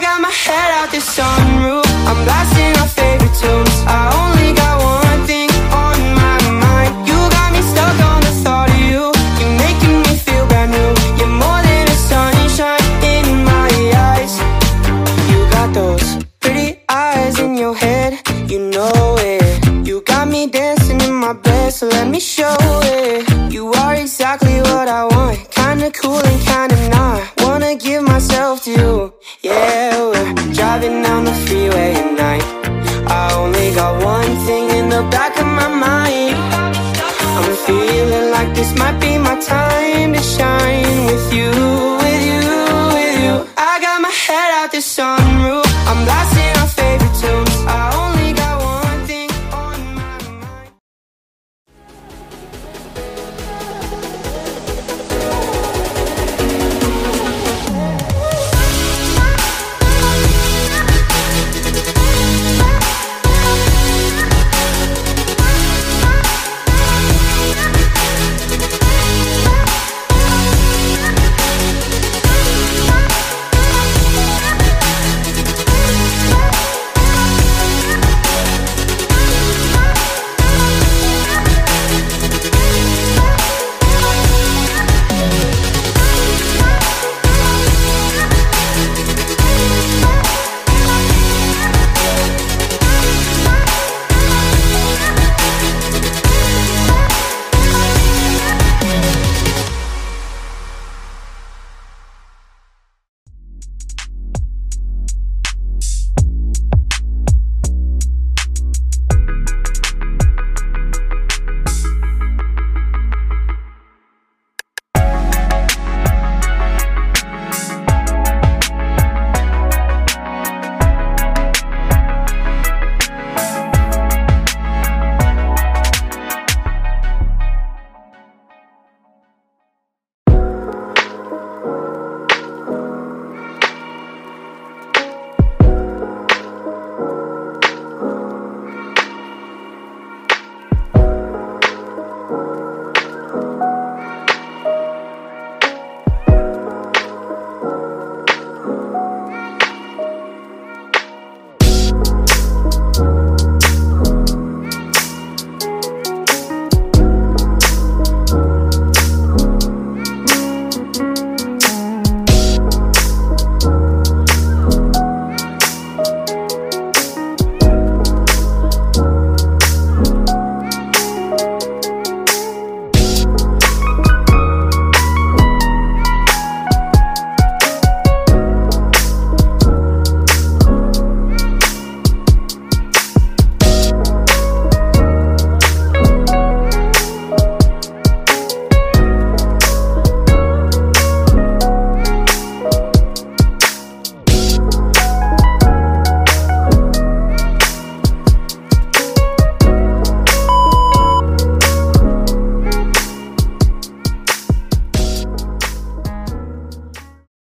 my head out the sunroof. I'm blasting our favorite tunes. I only got one thing on my mind. You got me stuck on the thought of you. You're making me feel brand new. You're more than a sunshine in my eyes. You got those pretty eyes in your head. You know it. You got me dancing in my bed So let me show it. You are exactly what I want. Kinda cool freeway at night. I only got one thing in the back of my mind. I'm feeling like this might be